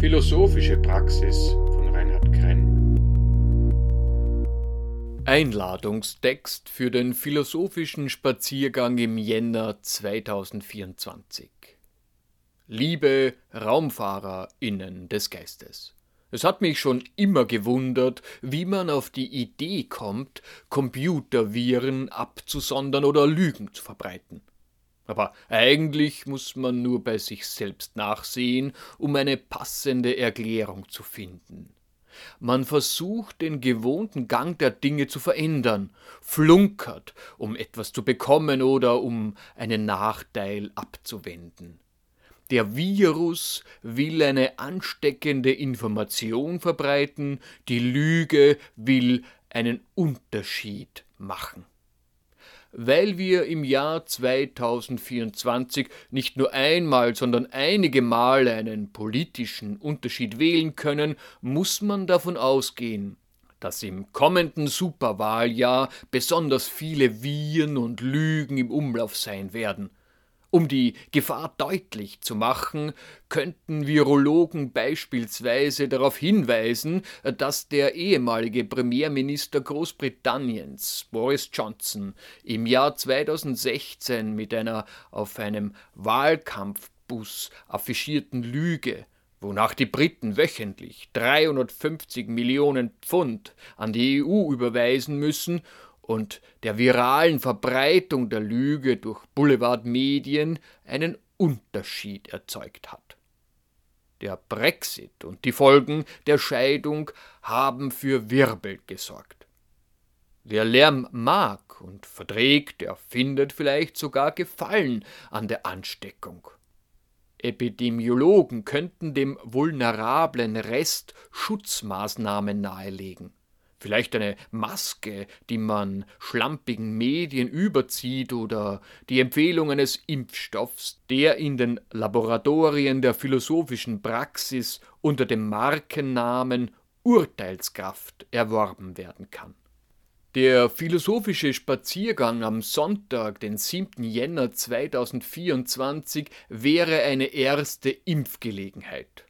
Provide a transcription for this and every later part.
Philosophische Praxis von Reinhard Krenn. Einladungstext für den philosophischen Spaziergang im Jänner 2024. Liebe RaumfahrerInnen des Geistes. Es hat mich schon immer gewundert, wie man auf die Idee kommt, Computerviren abzusondern oder Lügen zu verbreiten. Aber eigentlich muss man nur bei sich selbst nachsehen, um eine passende Erklärung zu finden. Man versucht den gewohnten Gang der Dinge zu verändern, flunkert, um etwas zu bekommen oder um einen Nachteil abzuwenden. Der Virus will eine ansteckende Information verbreiten, die Lüge will einen Unterschied machen weil wir im Jahr 2024 nicht nur einmal, sondern einige Male einen politischen Unterschied wählen können, muss man davon ausgehen, dass im kommenden Superwahljahr besonders viele Viren und Lügen im Umlauf sein werden. Um die Gefahr deutlich zu machen, könnten Virologen beispielsweise darauf hinweisen, dass der ehemalige Premierminister Großbritanniens, Boris Johnson, im Jahr 2016 mit einer auf einem Wahlkampfbus affischierten Lüge wonach die Briten wöchentlich 350 Millionen Pfund an die EU überweisen müssen, und der viralen Verbreitung der Lüge durch Boulevardmedien einen Unterschied erzeugt hat. Der Brexit und die Folgen der Scheidung haben für Wirbel gesorgt. Wer Lärm mag und verträgt, der findet vielleicht sogar Gefallen an der Ansteckung. Epidemiologen könnten dem vulnerablen Rest Schutzmaßnahmen nahelegen vielleicht eine Maske, die man schlampigen Medien überzieht oder die Empfehlung eines Impfstoffs, der in den Laboratorien der philosophischen Praxis unter dem Markennamen Urteilskraft erworben werden kann. Der philosophische Spaziergang am Sonntag, den 7. Jänner 2024, wäre eine erste Impfgelegenheit.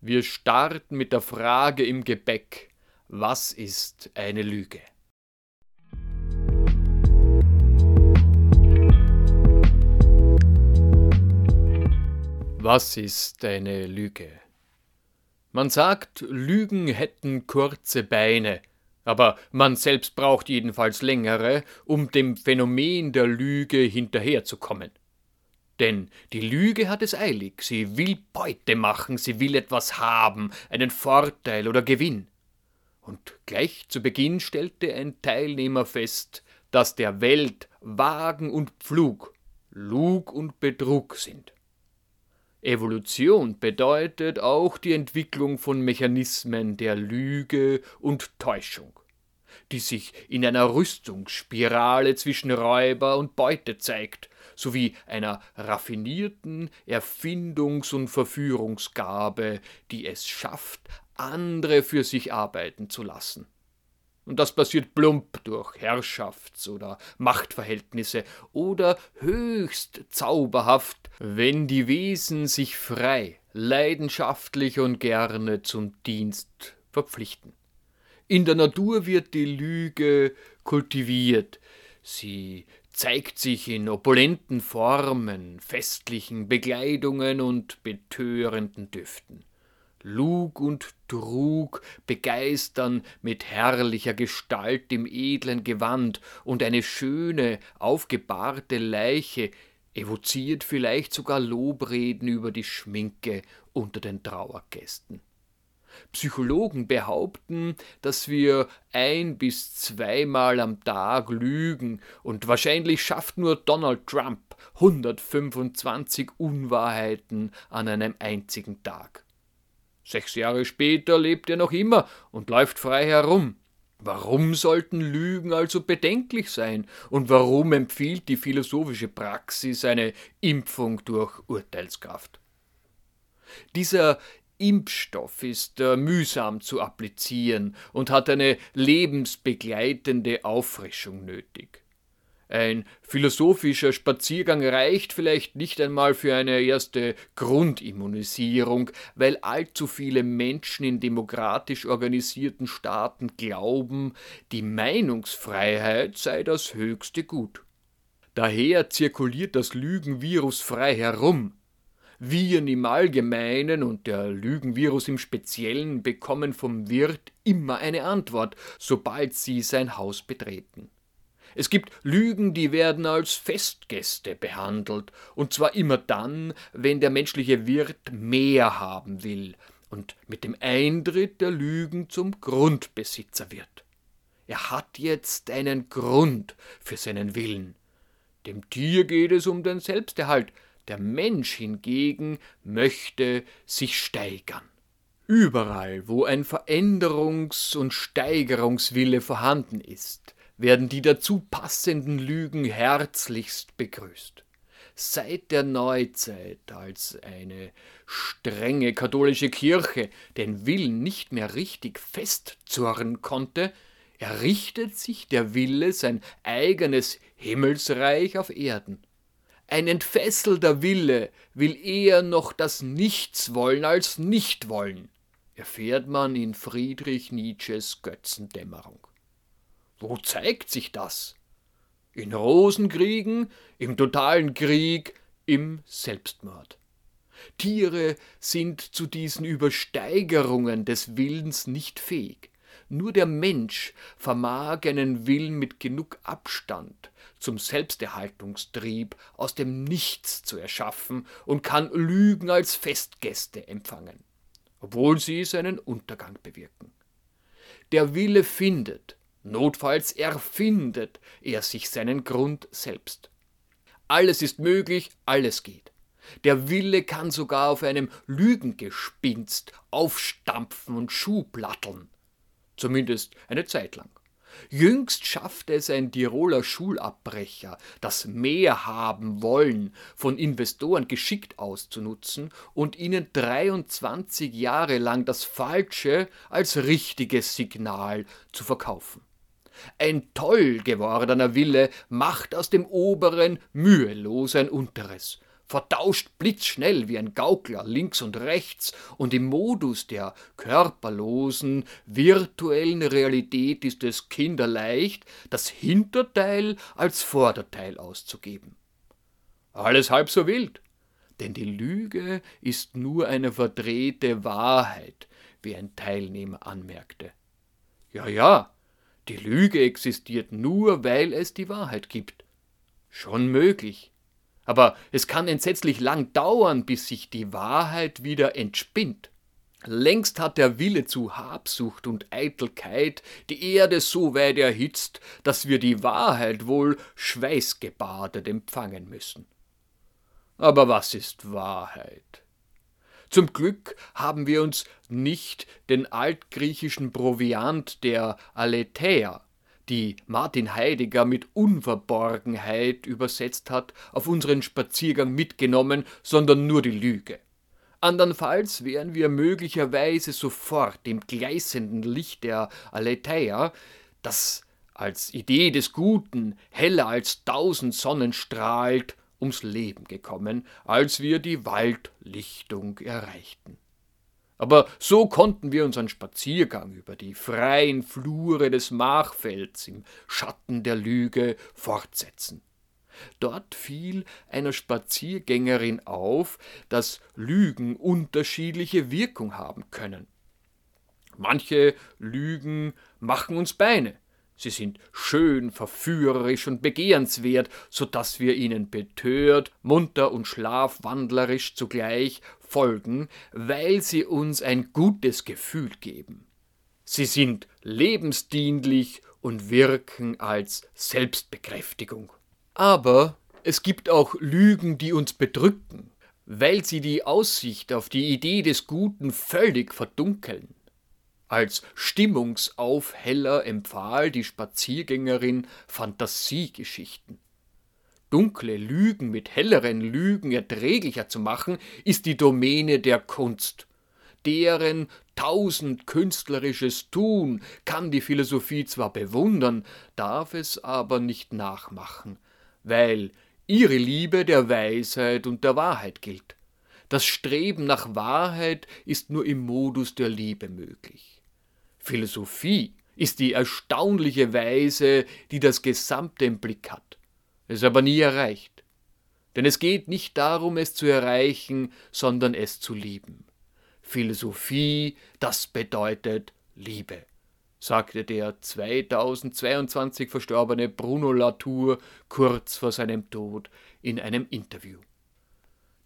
Wir starten mit der Frage im Gebäck. Was ist eine Lüge? Was ist eine Lüge? Man sagt, Lügen hätten kurze Beine, aber man selbst braucht jedenfalls längere, um dem Phänomen der Lüge hinterherzukommen. Denn die Lüge hat es eilig, sie will Beute machen, sie will etwas haben, einen Vorteil oder Gewinn. Und gleich zu Beginn stellte ein Teilnehmer fest, dass der Welt Wagen und Pflug, Lug und Betrug sind. Evolution bedeutet auch die Entwicklung von Mechanismen der Lüge und Täuschung, die sich in einer Rüstungsspirale zwischen Räuber und Beute zeigt, sowie einer raffinierten Erfindungs- und Verführungsgabe, die es schafft, andere für sich arbeiten zu lassen. Und das passiert plump durch Herrschafts- oder Machtverhältnisse oder höchst zauberhaft, wenn die Wesen sich frei, leidenschaftlich und gerne zum Dienst verpflichten. In der Natur wird die Lüge kultiviert, sie zeigt sich in opulenten Formen, festlichen Bekleidungen und betörenden Düften. Lug und Trug begeistern mit herrlicher Gestalt im edlen Gewand, und eine schöne, aufgebahrte Leiche evoziert vielleicht sogar Lobreden über die Schminke unter den Trauergästen. Psychologen behaupten, dass wir ein bis zweimal am Tag lügen, und wahrscheinlich schafft nur Donald Trump 125 Unwahrheiten an einem einzigen Tag. Sechs Jahre später lebt er noch immer und läuft frei herum. Warum sollten Lügen also bedenklich sein? Und warum empfiehlt die philosophische Praxis eine Impfung durch Urteilskraft? Dieser Impfstoff ist äh, mühsam zu applizieren und hat eine lebensbegleitende Auffrischung nötig. Ein philosophischer Spaziergang reicht vielleicht nicht einmal für eine erste Grundimmunisierung, weil allzu viele Menschen in demokratisch organisierten Staaten glauben, die Meinungsfreiheit sei das höchste Gut. Daher zirkuliert das Lügenvirus frei herum. Viren im Allgemeinen und der Lügenvirus im Speziellen bekommen vom Wirt immer eine Antwort, sobald sie sein Haus betreten. Es gibt Lügen, die werden als Festgäste behandelt, und zwar immer dann, wenn der menschliche Wirt mehr haben will und mit dem Eintritt der Lügen zum Grundbesitzer wird. Er hat jetzt einen Grund für seinen Willen. Dem Tier geht es um den Selbsterhalt, der Mensch hingegen möchte sich steigern. Überall, wo ein Veränderungs- und Steigerungswille vorhanden ist, werden die dazu passenden Lügen herzlichst begrüßt. Seit der Neuzeit, als eine strenge katholische Kirche den Willen nicht mehr richtig festzurren konnte, errichtet sich der Wille sein eigenes Himmelsreich auf Erden. Ein entfesselter Wille will eher noch das Nichts wollen als Nichtwollen, erfährt man in Friedrich Nietzsches Götzendämmerung. Wo zeigt sich das? In Rosenkriegen, im totalen Krieg, im Selbstmord. Tiere sind zu diesen Übersteigerungen des Willens nicht fähig. Nur der Mensch vermag einen Willen mit genug Abstand zum Selbsterhaltungstrieb aus dem Nichts zu erschaffen und kann Lügen als Festgäste empfangen, obwohl sie seinen Untergang bewirken. Der Wille findet, Notfalls erfindet er sich seinen Grund selbst. Alles ist möglich, alles geht. Der Wille kann sogar auf einem Lügengespinst aufstampfen und Schuhplatteln. Zumindest eine Zeit lang. Jüngst schaffte es ein Tiroler Schulabbrecher, das Mehr haben wollen von Investoren geschickt auszunutzen und ihnen 23 Jahre lang das Falsche als richtiges Signal zu verkaufen. Ein toll gewordener Wille macht aus dem oberen mühelos ein unteres, vertauscht blitzschnell wie ein Gaukler links und rechts und im Modus der körperlosen, virtuellen Realität ist es kinderleicht, das Hinterteil als Vorderteil auszugeben. Alles halb so wild, denn die Lüge ist nur eine verdrehte Wahrheit, wie ein Teilnehmer anmerkte. Ja, ja, die Lüge existiert nur, weil es die Wahrheit gibt. Schon möglich. Aber es kann entsetzlich lang dauern, bis sich die Wahrheit wieder entspinnt. Längst hat der Wille zu Habsucht und Eitelkeit die Erde so weit erhitzt, dass wir die Wahrheit wohl schweißgebadet empfangen müssen. Aber was ist Wahrheit? Zum Glück haben wir uns nicht den altgriechischen Proviant der Aletheia, die Martin Heidegger mit Unverborgenheit übersetzt hat, auf unseren Spaziergang mitgenommen, sondern nur die Lüge. Andernfalls wären wir möglicherweise sofort im gleißenden Licht der Aletheia, das als Idee des Guten heller als tausend Sonnen strahlt, ums Leben gekommen, als wir die Waldlichtung erreichten. Aber so konnten wir unseren Spaziergang über die freien Flure des Machfelds im Schatten der Lüge fortsetzen. Dort fiel einer Spaziergängerin auf, dass Lügen unterschiedliche Wirkung haben können. Manche Lügen machen uns Beine, Sie sind schön, verführerisch und begehrenswert, so dass wir ihnen betört, munter und schlafwandlerisch zugleich folgen, weil sie uns ein gutes Gefühl geben. Sie sind lebensdienlich und wirken als Selbstbekräftigung. Aber es gibt auch Lügen, die uns bedrücken, weil sie die Aussicht auf die Idee des Guten völlig verdunkeln. Als Stimmungsaufheller empfahl die Spaziergängerin Fantasiegeschichten. Dunkle Lügen mit helleren Lügen erträglicher zu machen, ist die Domäne der Kunst. Deren tausend künstlerisches Tun kann die Philosophie zwar bewundern, darf es aber nicht nachmachen, weil ihre Liebe der Weisheit und der Wahrheit gilt. Das Streben nach Wahrheit ist nur im Modus der Liebe möglich. Philosophie ist die erstaunliche Weise, die das Gesamte im Blick hat, es aber nie erreicht. Denn es geht nicht darum, es zu erreichen, sondern es zu lieben. Philosophie, das bedeutet Liebe, sagte der 2022 verstorbene Bruno Latour kurz vor seinem Tod in einem Interview.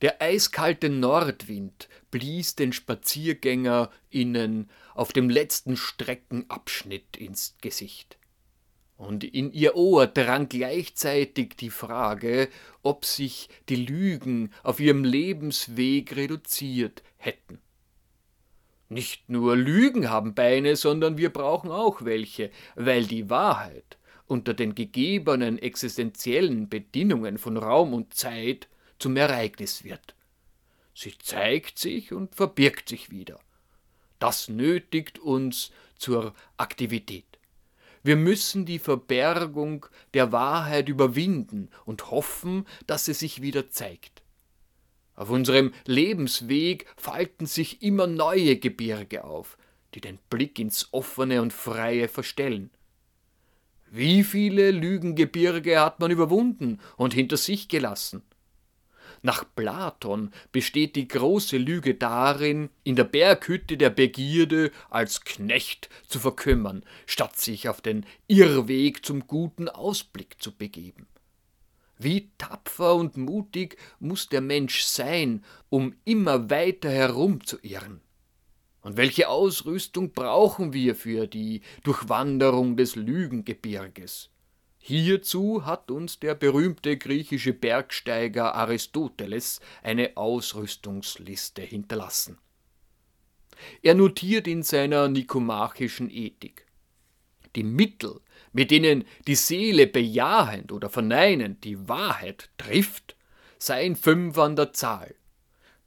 Der eiskalte Nordwind blies den SpaziergängerInnen auf dem letzten Streckenabschnitt ins Gesicht. Und in ihr Ohr drang gleichzeitig die Frage, ob sich die Lügen auf ihrem Lebensweg reduziert hätten. Nicht nur Lügen haben Beine, sondern wir brauchen auch welche, weil die Wahrheit unter den gegebenen existenziellen Bedingungen von Raum und Zeit zum Ereignis wird. Sie zeigt sich und verbirgt sich wieder. Das nötigt uns zur Aktivität. Wir müssen die Verbergung der Wahrheit überwinden und hoffen, dass sie sich wieder zeigt. Auf unserem Lebensweg falten sich immer neue Gebirge auf, die den Blick ins Offene und Freie verstellen. Wie viele Lügengebirge hat man überwunden und hinter sich gelassen? Nach Platon besteht die große Lüge darin, in der Berghütte der Begierde als Knecht zu verkümmern, statt sich auf den Irrweg zum guten Ausblick zu begeben. Wie tapfer und mutig muss der Mensch sein, um immer weiter herumzuirren? Und welche Ausrüstung brauchen wir für die Durchwanderung des Lügengebirges? Hierzu hat uns der berühmte griechische Bergsteiger Aristoteles eine Ausrüstungsliste hinterlassen. Er notiert in seiner nikomachischen Ethik die Mittel, mit denen die Seele bejahend oder verneinend die Wahrheit trifft, seien fünf an der Zahl.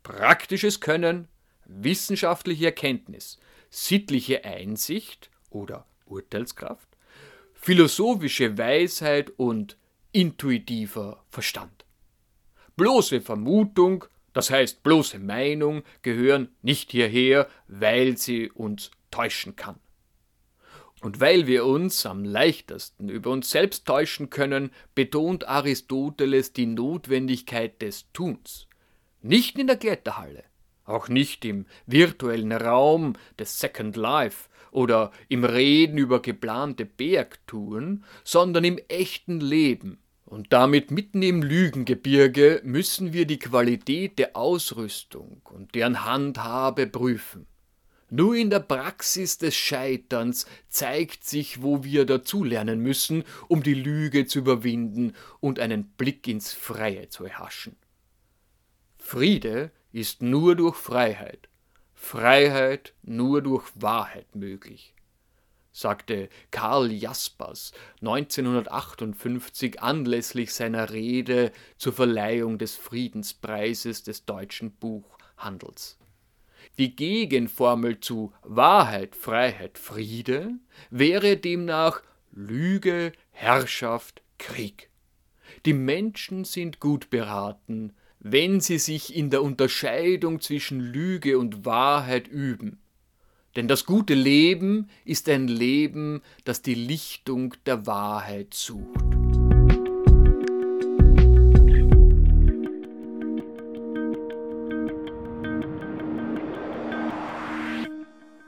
Praktisches Können, wissenschaftliche Erkenntnis, sittliche Einsicht oder Urteilskraft, philosophische Weisheit und intuitiver Verstand. Bloße Vermutung, das heißt bloße Meinung, gehören nicht hierher, weil sie uns täuschen kann. Und weil wir uns am leichtesten über uns selbst täuschen können, betont Aristoteles die Notwendigkeit des Tuns. Nicht in der Kletterhalle, auch nicht im virtuellen Raum des Second Life, oder im Reden über geplante Bergtouren, sondern im echten Leben. Und damit mitten im Lügengebirge müssen wir die Qualität der Ausrüstung und deren Handhabe prüfen. Nur in der Praxis des Scheiterns zeigt sich, wo wir dazulernen müssen, um die Lüge zu überwinden und einen Blick ins Freie zu erhaschen. Friede ist nur durch Freiheit. Freiheit nur durch Wahrheit möglich, sagte Karl Jaspers 1958 anlässlich seiner Rede zur Verleihung des Friedenspreises des deutschen Buchhandels. Die Gegenformel zu Wahrheit, Freiheit, Friede wäre demnach Lüge, Herrschaft, Krieg. Die Menschen sind gut beraten, wenn sie sich in der Unterscheidung zwischen Lüge und Wahrheit üben. Denn das gute Leben ist ein Leben, das die Lichtung der Wahrheit sucht.